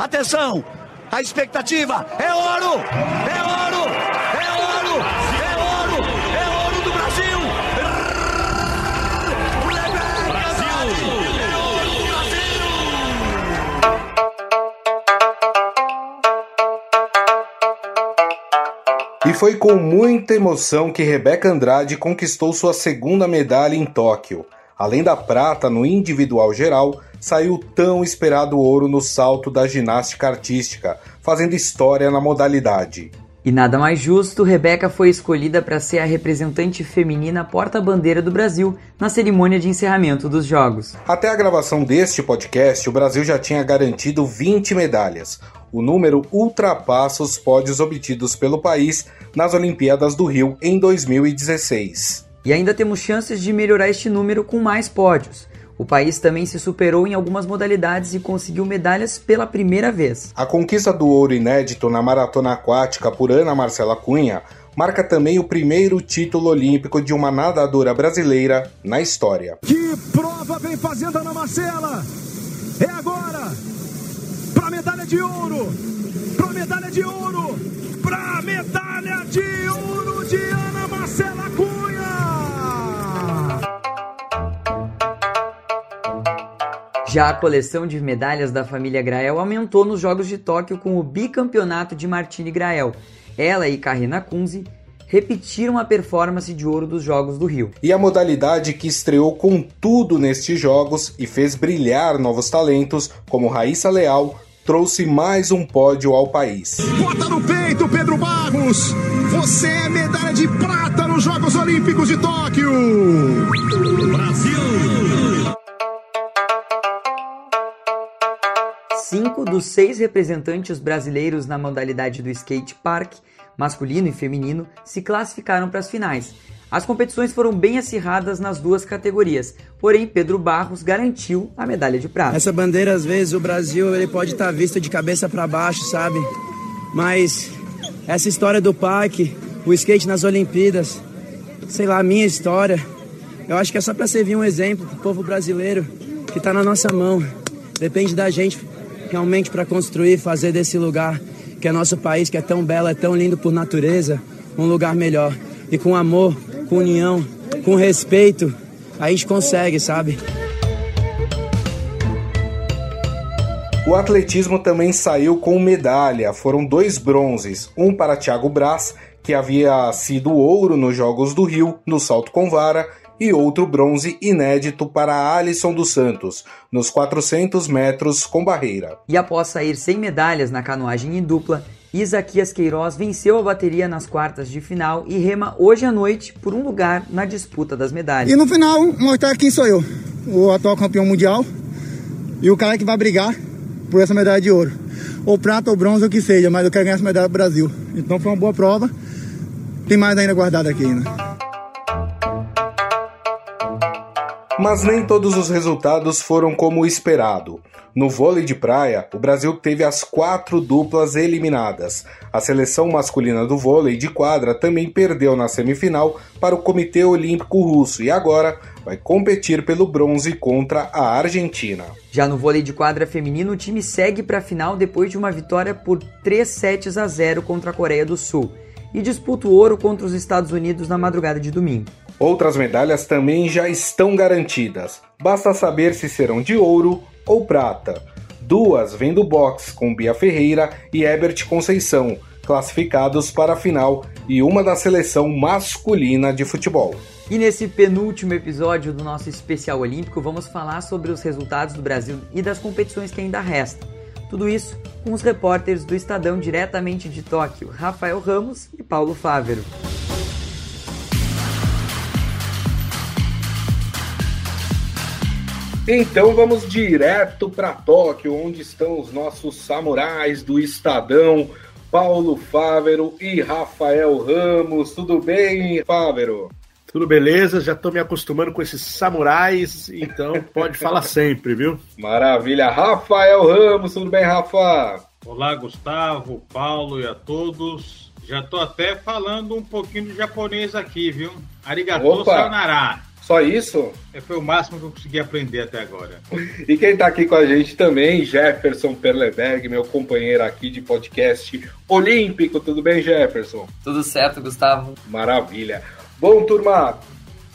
Atenção! A expectativa é ouro! É ouro! É ouro! É ouro! É ouro do Brasil! E foi com muita emoção que Rebeca Andrade conquistou sua segunda medalha em Tóquio. Além da prata no individual geral, saiu o tão esperado ouro no salto da ginástica artística, fazendo história na modalidade. E nada mais justo, Rebeca foi escolhida para ser a representante feminina porta-bandeira do Brasil na cerimônia de encerramento dos Jogos. Até a gravação deste podcast, o Brasil já tinha garantido 20 medalhas. O número ultrapassa os pódios obtidos pelo país nas Olimpíadas do Rio em 2016. E ainda temos chances de melhorar este número com mais pódios. O país também se superou em algumas modalidades e conseguiu medalhas pela primeira vez. A conquista do ouro inédito na maratona aquática por Ana Marcela Cunha marca também o primeiro título olímpico de uma nadadora brasileira na história. Que prova vem fazendo Ana Marcela? É agora! Para medalha de ouro! Para medalha de ouro! Para medalha de ouro Já a coleção de medalhas da família Grael aumentou nos Jogos de Tóquio com o bicampeonato de Martini Grael. Ela e Karina Kunze repetiram a performance de ouro dos Jogos do Rio. E a modalidade que estreou com tudo nestes Jogos e fez brilhar novos talentos, como Raíssa Leal, trouxe mais um pódio ao país. Bota no peito, Pedro Barros! Você é medalha de prata nos Jogos Olímpicos de Tóquio! Brasil! Cinco dos seis representantes brasileiros na modalidade do skate park, masculino e feminino, se classificaram para as finais. As competições foram bem acirradas nas duas categorias, porém Pedro Barros garantiu a medalha de prata. Essa bandeira, às vezes, o Brasil ele pode estar tá visto de cabeça para baixo, sabe? Mas essa história do parque, o skate nas Olimpíadas, sei lá, a minha história, eu acho que é só para servir um exemplo para o povo brasileiro que está na nossa mão. Depende da gente realmente para construir, fazer desse lugar que é nosso país, que é tão belo, é tão lindo por natureza, um lugar melhor. E com amor, com união, com respeito, a gente consegue, sabe? O atletismo também saiu com medalha. Foram dois bronzes, um para Thiago Braz, que havia sido ouro nos Jogos do Rio no salto com vara, e outro bronze inédito para Alisson dos Santos, nos 400 metros com barreira. E após sair sem medalhas na canoagem em dupla, Isaquias Queiroz venceu a bateria nas quartas de final e rema hoje à noite por um lugar na disputa das medalhas. E no final, mostrar quem sou eu, o atual campeão mundial e o cara que vai brigar por essa medalha de ouro. Ou prata ou bronze, o que seja, mas eu quero ganhar essa medalha do Brasil. Então foi uma boa prova. Tem mais ainda guardado aqui ainda. Mas nem todos os resultados foram como esperado. No vôlei de praia, o Brasil teve as quatro duplas eliminadas. A seleção masculina do vôlei de quadra também perdeu na semifinal para o Comitê Olímpico Russo e agora vai competir pelo bronze contra a Argentina. Já no vôlei de quadra feminino, o time segue para a final depois de uma vitória por 3 sets a 0 contra a Coreia do Sul e disputa o ouro contra os Estados Unidos na madrugada de domingo. Outras medalhas também já estão garantidas. Basta saber se serão de ouro ou prata. Duas vêm do boxe com Bia Ferreira e Herbert Conceição, classificados para a final, e uma da seleção masculina de futebol. E nesse penúltimo episódio do nosso especial olímpico, vamos falar sobre os resultados do Brasil e das competições que ainda restam. Tudo isso com os repórteres do Estadão diretamente de Tóquio, Rafael Ramos e Paulo Fávero. Então vamos direto para Tóquio, onde estão os nossos samurais do Estadão, Paulo Fávero e Rafael Ramos. Tudo bem, Fávero? Tudo beleza, já estou me acostumando com esses samurais, então pode falar sempre, viu? Maravilha. Rafael Ramos, tudo bem, Rafa? Olá, Gustavo, Paulo e a todos. Já estou até falando um pouquinho de japonês aqui, viu? Arigatou Opa. sayonara. Só isso? É, foi o máximo que eu consegui aprender até agora. E quem está aqui com a gente também, Jefferson Perleberg, meu companheiro aqui de podcast olímpico. Tudo bem, Jefferson? Tudo certo, Gustavo. Maravilha. Bom, turma,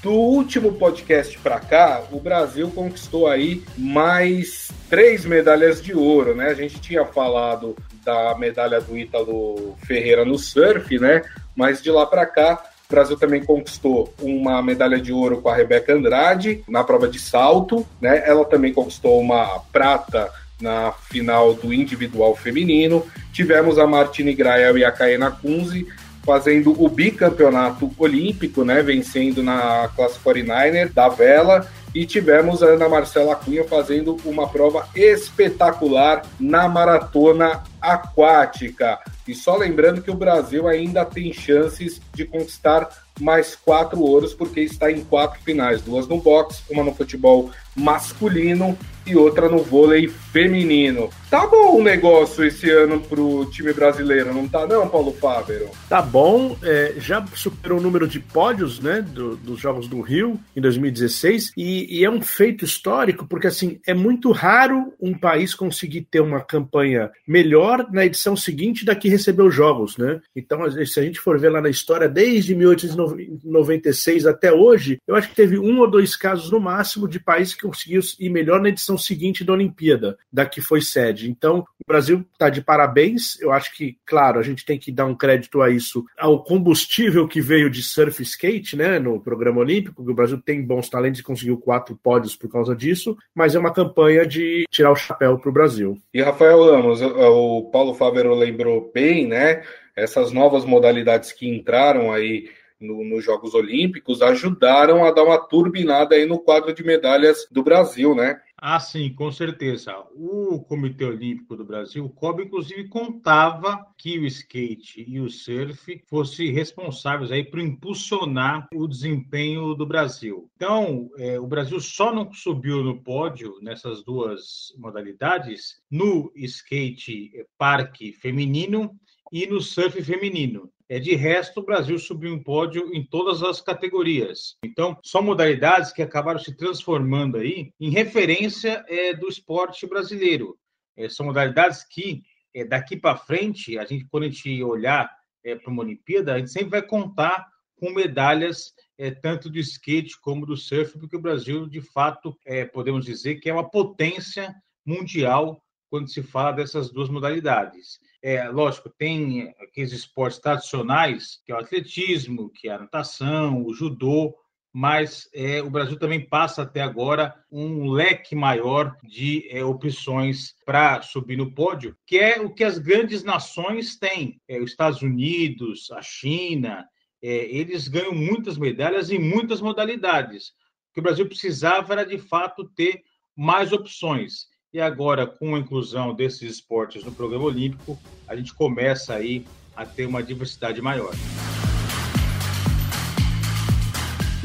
do último podcast para cá, o Brasil conquistou aí mais três medalhas de ouro, né? A gente tinha falado da medalha do Ítalo Ferreira no surf, né? Mas de lá para cá, o Brasil também conquistou uma medalha de ouro com a Rebeca Andrade na prova de salto, né? Ela também conquistou uma prata na final do individual feminino. Tivemos a Martine Grael e a Kaena Kunze fazendo o bicampeonato olímpico, né, vencendo na classe 49er da vela e tivemos a Ana Marcela Cunha fazendo uma prova espetacular na maratona aquática. E só lembrando que o Brasil ainda tem chances de conquistar mais quatro ouros, porque está em quatro finais: duas no boxe, uma no futebol masculino e outra no vôlei feminino. Tá bom o negócio esse ano pro time brasileiro, não tá não, Paulo Fávero? Tá bom, é, já superou o número de pódios, né, do, dos Jogos do Rio em 2016 e, e, é um feito histórico porque assim é muito raro um país conseguir ter uma campanha melhor na edição seguinte da que recebeu jogos, né? Então se a gente for ver lá na história desde 1896 até hoje, eu acho que teve um ou dois casos no máximo de países que conseguiu ir melhor na edição seguinte da Olimpíada, da que foi sede. Então, o Brasil está de parabéns. Eu acho que, claro, a gente tem que dar um crédito a isso, ao combustível que veio de surf skate, né, no programa olímpico, que o Brasil tem bons talentos e conseguiu quatro pódios por causa disso, mas é uma campanha de tirar o chapéu para o Brasil. E Rafael Lamos, o Paulo Fávero lembrou bem, né? Essas novas modalidades que entraram aí no, nos Jogos Olímpicos ajudaram a dar uma turbinada aí no quadro de medalhas do Brasil, né? Ah, sim, com certeza. O Comitê Olímpico do Brasil, o COB, inclusive, contava que o skate e o surf fossem responsáveis aí por impulsionar o desempenho do Brasil. Então, é, o Brasil só não subiu no pódio nessas duas modalidades no skate parque feminino e no surf feminino. É, de resto, o Brasil subiu um pódio em todas as categorias. Então, são modalidades que acabaram se transformando aí em referência é, do esporte brasileiro. É, são modalidades que, é, daqui para frente, a gente, quando a gente olhar é, para uma Olimpíada, a gente sempre vai contar com medalhas é, tanto do skate como do surf, porque o Brasil, de fato, é, podemos dizer que é uma potência mundial quando se fala dessas duas modalidades. É, lógico, tem aqueles esportes tradicionais, que é o atletismo, que é a natação, o judô, mas é, o Brasil também passa até agora um leque maior de é, opções para subir no pódio, que é o que as grandes nações têm. É, os Estados Unidos, a China, é, eles ganham muitas medalhas em muitas modalidades. O que o Brasil precisava era, de fato, ter mais opções. E agora, com a inclusão desses esportes no programa olímpico, a gente começa aí a ter uma diversidade maior.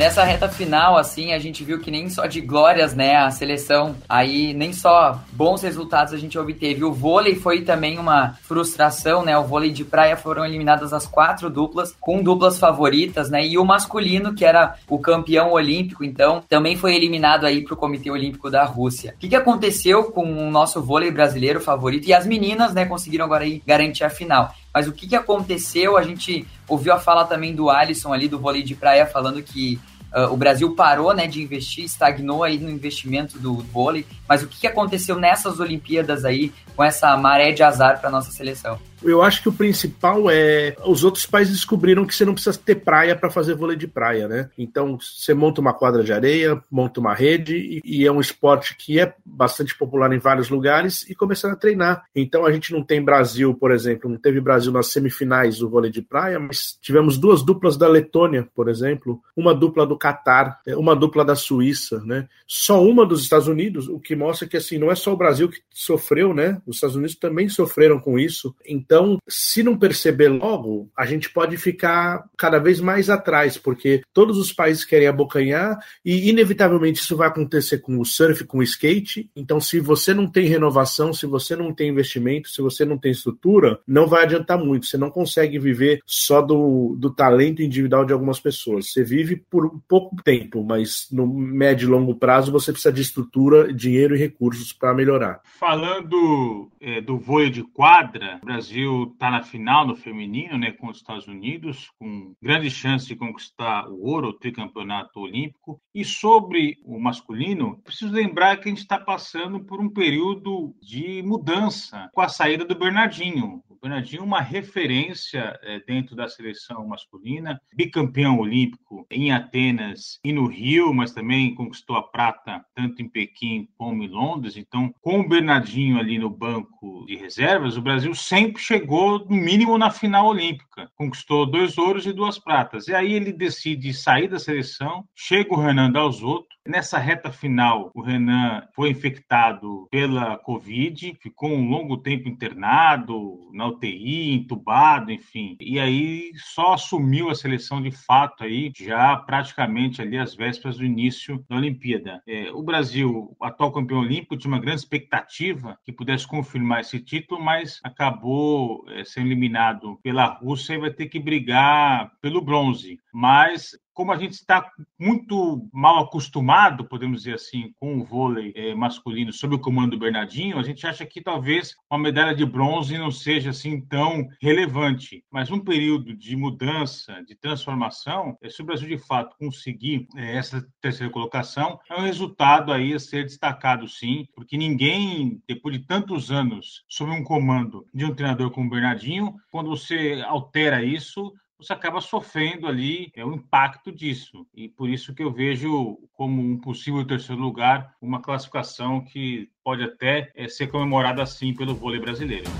Nessa reta final, assim, a gente viu que nem só de glórias, né, a seleção aí, nem só bons resultados a gente obteve. O vôlei foi também uma frustração, né, o vôlei de praia foram eliminadas as quatro duplas, com duplas favoritas, né, e o masculino, que era o campeão olímpico, então, também foi eliminado aí pro Comitê Olímpico da Rússia. O que, que aconteceu com o nosso vôlei brasileiro favorito? E as meninas, né, conseguiram agora aí garantir a final. Mas o que, que aconteceu? A gente ouviu a fala também do Alisson ali do vôlei de praia falando que uh, o Brasil parou né, de investir, estagnou aí no investimento do vôlei. Mas o que, que aconteceu nessas Olimpíadas aí com essa maré de azar para nossa seleção? Eu acho que o principal é os outros países descobriram que você não precisa ter praia para fazer vôlei de praia, né? Então você monta uma quadra de areia, monta uma rede e, é um esporte que é bastante popular em vários lugares e começaram a treinar. Então a gente não tem Brasil, por exemplo, não teve Brasil nas semifinais do vôlei de praia, mas tivemos duas duplas da Letônia, por exemplo, uma dupla do Catar, uma dupla da Suíça, né? Só uma dos Estados Unidos, o que mostra que assim não é só o Brasil que sofreu, né? Os Estados Unidos também sofreram com isso. Então, Então, se não perceber logo, a gente pode ficar cada vez mais atrás, porque todos os países querem abocanhar e, inevitavelmente, isso vai acontecer com o surf, com o skate. Então, se você não tem renovação, se você não tem investimento, se você não tem estrutura, não vai adiantar muito. Você não consegue viver só do, do talento individual de algumas pessoas. Você vive por pouco tempo, mas no médio e longo prazo você precisa de estrutura, dinheiro e recursos para melhorar. Falando é, do vôlei de quadra, o Brasil está na final no feminino, né, com os Estados Unidos, com grande chance de conquistar o ouro, o tricampeonato olímpico. E sobre o masculino, preciso lembrar que a gente está passando por um período de mudança com a saída do Bernardinho. Bernardinho uma referência é, dentro da seleção masculina, bicampeão olímpico em Atenas e no Rio, mas também conquistou a prata tanto em Pequim como em Londres. Então, com o Bernardinho ali no banco de reservas, o Brasil sempre chegou no mínimo na final olímpica. Conquistou dois ouros e duas pratas. E aí ele decide sair da seleção, chega o Renan Dalzotto, Nessa reta final, o Renan foi infectado pela Covid, ficou um longo tempo internado, na UTI, entubado, enfim. E aí só assumiu a seleção de fato aí, já praticamente ali às vésperas do início da Olimpíada. É, o Brasil, atual campeão olímpico, tinha uma grande expectativa que pudesse confirmar esse título, mas acabou é, sendo eliminado pela Rússia e vai ter que brigar pelo bronze. Mas como a gente está muito mal acostumado, podemos dizer assim, com o vôlei é, masculino sob o comando do Bernardinho, a gente acha que talvez uma medalha de bronze não seja assim tão relevante. Mas um período de mudança, de transformação, é, se o Brasil de fato conseguir é, essa terceira colocação, é um resultado aí a ser destacado sim, porque ninguém, depois de tantos anos sob um comando de um treinador como o Bernardinho, quando você altera isso, você acaba sofrendo ali é, o impacto disso. E por isso que eu vejo como um possível terceiro lugar uma classificação que pode até é, ser comemorada assim pelo vôlei brasileiro.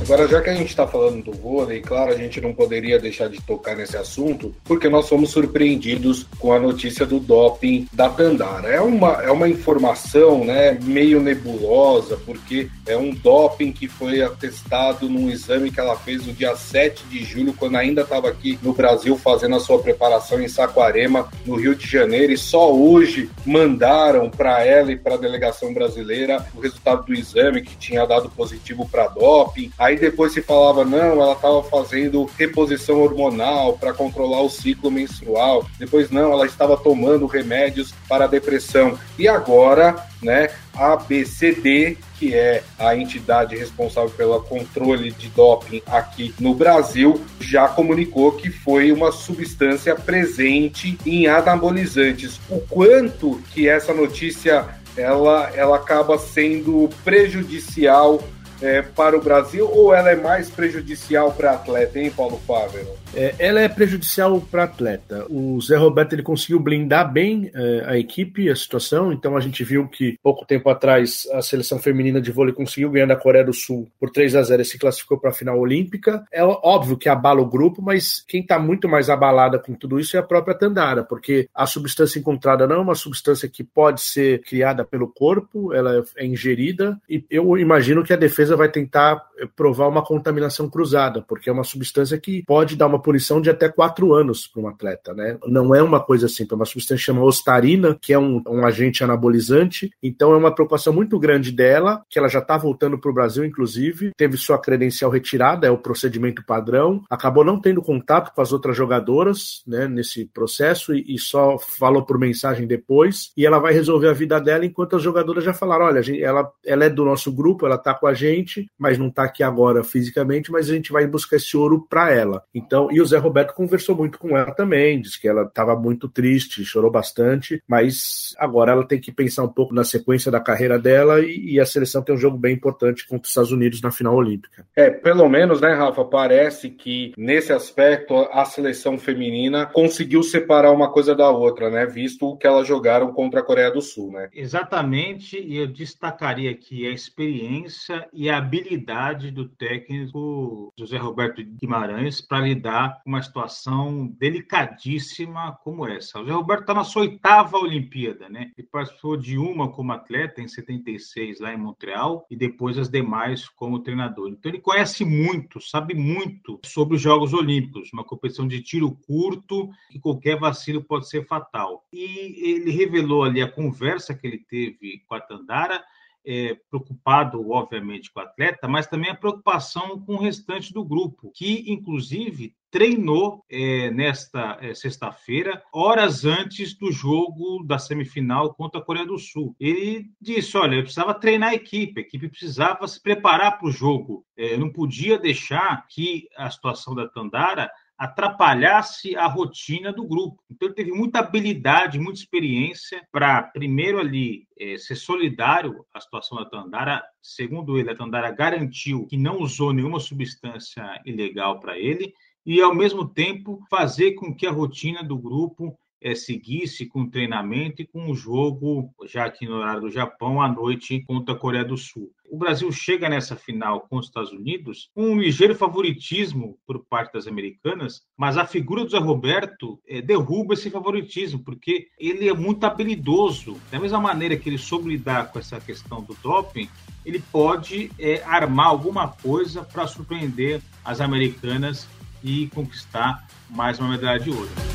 Agora, já que a gente está falando do vôlei, claro, a gente não poderia deixar de tocar nesse assunto, porque nós fomos surpreendidos com a notícia do doping da Tandara. É uma, é uma informação né, meio nebulosa, porque é um doping que foi atestado num exame que ela fez no dia 7 de julho, quando ainda estava aqui no Brasil fazendo a sua preparação em Saquarema, no Rio de Janeiro, e só hoje mandaram para ela e para a delegação brasileira o resultado do exame que tinha dado positivo para doping. Aí depois se falava, não, ela estava fazendo reposição hormonal para controlar o ciclo menstrual. Depois, não, ela estava tomando remédios para depressão. E agora, né, a ABCD, que é a entidade responsável pelo controle de doping aqui no Brasil, já comunicou que foi uma substância presente em anabolizantes. O quanto que essa notícia ela, ela acaba sendo prejudicial é, para o Brasil ou ela é mais prejudicial para atleta, hein, Paulo Fávero? É, ela é prejudicial para atleta. O Zé Roberto ele conseguiu blindar bem é, a equipe, a situação. Então a gente viu que pouco tempo atrás a seleção feminina de vôlei conseguiu ganhar da Coreia do Sul por 3 a 0 e se classificou para a final olímpica. É óbvio que abala o grupo, mas quem está muito mais abalada com tudo isso é a própria Tandara, porque a substância encontrada não é uma substância que pode ser criada pelo corpo, ela é ingerida e eu imagino que a defesa vai tentar provar uma contaminação cruzada, porque é uma substância que pode dar uma punição de até quatro anos para um atleta, né? Não é uma coisa assim, é uma substância chamada ostarina, que é um, um agente anabolizante, então é uma preocupação muito grande dela, que ela já está voltando para o Brasil, inclusive, teve sua credencial retirada, é o procedimento padrão, acabou não tendo contato com as outras jogadoras, né, nesse processo, e, e só falou por mensagem depois, e ela vai resolver a vida dela enquanto as jogadoras já falaram, olha, ela, ela é do nosso grupo, ela está com a gente, mas não está aqui agora fisicamente, mas a gente vai buscar esse ouro para ela. Então, e o Zé Roberto conversou muito com ela também, disse que ela estava muito triste, chorou bastante, mas agora ela tem que pensar um pouco na sequência da carreira dela e, e a seleção tem um jogo bem importante contra os Estados Unidos na final olímpica. É, pelo menos, né, Rafa, parece que nesse aspecto a seleção feminina conseguiu separar uma coisa da outra, né, visto o que elas jogaram contra a Coreia do Sul, né? Exatamente, e eu destacaria aqui a experiência e a habilidade do técnico José Roberto Guimarães para lidar uma situação delicadíssima como essa. O Zé Roberto está na sua oitava Olimpíada, né? Ele participou de uma como atleta em 76 lá em Montreal e depois as demais como treinador. Então ele conhece muito, sabe muito sobre os Jogos Olímpicos, uma competição de tiro curto que qualquer vacilo pode ser fatal. E ele revelou ali a conversa que ele teve com a Tandara é, preocupado, obviamente, com o atleta, mas também a preocupação com o restante do grupo, que, inclusive, treinou é, nesta é, sexta-feira, horas antes do jogo da semifinal contra a Coreia do Sul. Ele disse: Olha, eu precisava treinar a equipe, a equipe precisava se preparar para o jogo. É, não podia deixar que a situação da Tandara atrapalhasse a rotina do grupo. Então ele teve muita habilidade, muita experiência para primeiro ali é, ser solidário à situação da Tandara. Segundo ele, a Tandara garantiu que não usou nenhuma substância ilegal para ele e ao mesmo tempo fazer com que a rotina do grupo é, seguisse com o treinamento e com o jogo, já aqui no horário do Japão, à noite contra a Coreia do Sul. O Brasil chega nessa final com os Estados Unidos com um ligeiro favoritismo por parte das americanas, mas a figura do Zé Roberto é, derruba esse favoritismo, porque ele é muito habilidoso. Da mesma maneira que ele soube lidar com essa questão do doping, ele pode é, armar alguma coisa para surpreender as americanas e conquistar mais uma medalha de ouro.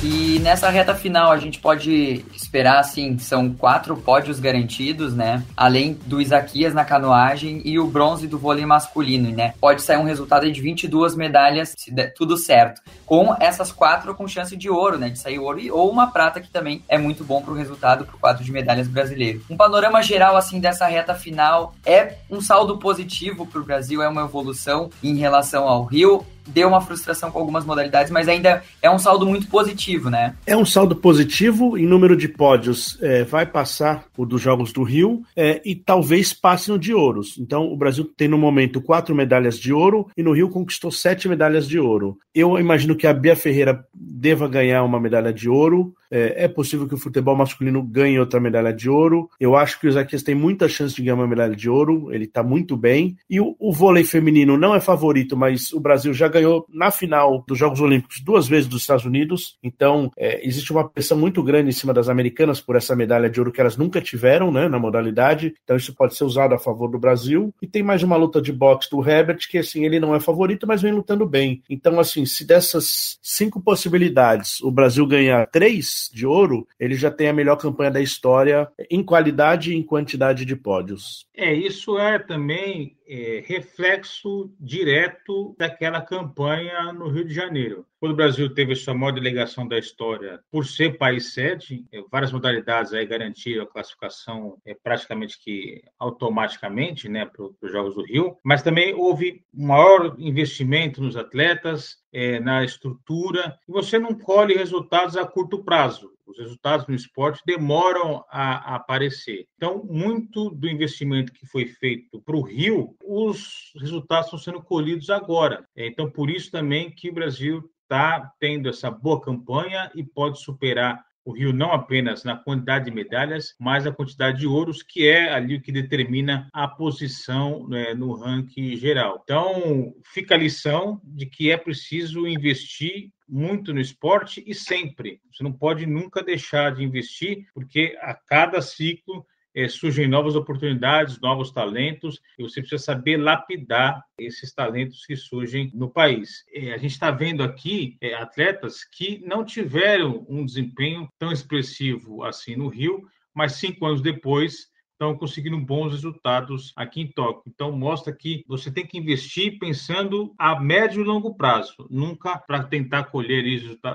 E nessa reta final a gente pode esperar, assim, são quatro pódios garantidos, né? Além do Isaquias na canoagem e o bronze do vôlei masculino, né? Pode sair um resultado de 22 medalhas, se der tudo certo. Com essas quatro com chance de ouro, né? De sair ouro e, ou uma prata, que também é muito bom para o resultado, para o quadro de medalhas brasileiro. Um panorama geral, assim, dessa reta final é um saldo positivo para o Brasil, é uma evolução em relação ao Rio deu uma frustração com algumas modalidades, mas ainda é um saldo muito positivo, né? É um saldo positivo em número de pódios, é, vai passar o dos Jogos do Rio é, e talvez passe no de ouros. Então, o Brasil tem no momento quatro medalhas de ouro e no Rio conquistou sete medalhas de ouro. Eu imagino que a Bia Ferreira deva ganhar uma medalha de ouro. É, é, possível que o futebol masculino ganhe outra medalha de ouro. Eu acho que o Isaquias tem muita chance de ganhar uma medalha de ouro. Ele está muito bem. E o, o, vôlei feminino não é favorito, mas o Brasil já ganhou na final dos Jogos Olímpicos duas vezes dos Estados Unidos. Então, é, existe uma pressão muito grande em cima das americanas por essa medalha de ouro que elas nunca tiveram né, na modalidade. Então, isso pode ser usado a favor do Brasil. E tem mais uma luta de boxe do Herbert, que assim, ele não é favorito, mas vem lutando bem. Então, assim, se dessas cinco possibilidades o Brasil ganhar três, de ouro, ele já tem a melhor campanha da história em qualidade e em quantidade de pódios. É, isso é também é, reflexo direto daquela campanha no Rio de Janeiro. Quando o Brasil teve sua maior delegação da história, por ser país sede, é, várias modalidades aí garantiram a classificação é, praticamente que automaticamente né, para os Jogos do Rio, mas também houve maior investimento nos atletas, é, na estrutura, e você não colhe resultados a curto prazo. Os resultados no esporte demoram a, aparecer. Então, muito do investimento que foi feito para o Rio, os resultados estão sendo colhidos agora. É, então, por isso também que o Brasil está tendo essa boa campanha e pode superar o Rio não apenas na quantidade de medalhas, mas a quantidade de ouros, que é ali o que determina a posição né, no ranking geral. Então, fica a lição de que é preciso investir muito no esporte e sempre. Você não pode nunca deixar de investir, porque a cada ciclo é, surgem novas oportunidades, novos talentos, e você precisa saber lapidar esses talentos que surgem no país. É, a gente está vendo aqui é, atletas que não tiveram um desempenho tão expressivo assim no Rio, mas cinco anos depois estão conseguindo bons resultados aqui em Tóquio. Então, mostra que você tem que investir pensando a médio e longo prazo, nunca para tentar colher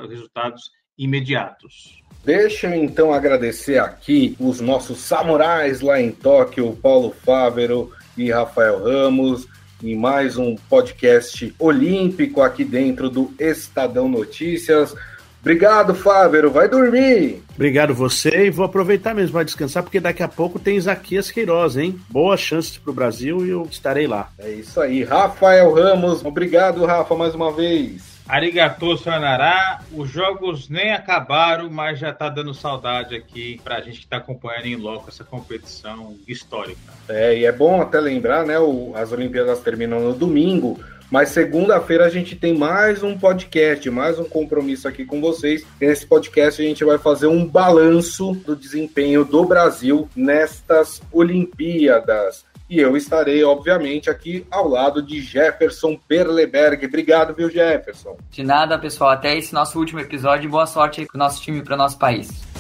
resultados imediatos. Deixa eu então agradecer aqui os nossos samurais lá em Tóquio, Paulo Fávero e Rafael Ramos, em mais um podcast olímpico aqui dentro do Estadão Notícias. Obrigado, Fávero. Vai dormir. Obrigado você e vou aproveitar mesmo para descansar, porque daqui a pouco tem Isaquias Queiroz, hein? Boa chance para o Brasil e eu estarei lá. É isso aí. Rafael Ramos, obrigado, Rafa, mais uma vez. Arigatou, Sayonara. Os jogos nem acabaram, mas já tá dando saudade aqui pra gente que tá acompanhando em loco essa competição histórica. É, e é bom até lembrar, né? O, as Olimpíadas terminam no domingo, mas segunda-feira a gente tem mais um podcast, mais um compromisso aqui com vocês. Nesse podcast a gente vai fazer um balanço do desempenho do Brasil nestas Olimpíadas. E eu estarei, obviamente, aqui ao lado de Jefferson Perleberg. Obrigado, viu, Jefferson? De nada, pessoal. Até esse nosso último episódio. Boa sorte aí pro nosso time e pro nosso país.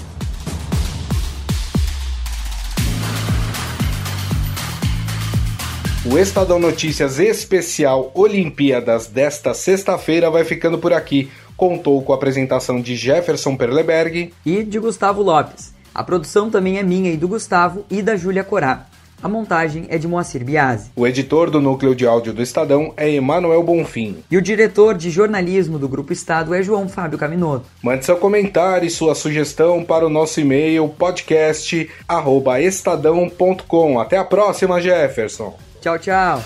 O Estadão Notícias Especial Olimpíadas desta sexta-feira vai ficando por aqui. Contou com a apresentação de Jefferson Perleberg e de Gustavo Lopes. A produção também é minha e do Gustavo e da Júlia Corá. A montagem é de Moacir Biasi. O editor do núcleo de áudio do Estadão é Emanuel Bonfim. E o diretor de jornalismo do Grupo Estado é João Fábio Caminoto. Mande seu comentário e sua sugestão para o nosso e-mail podcast@estadão.com. Até a próxima, Jefferson. Tchau, tchau.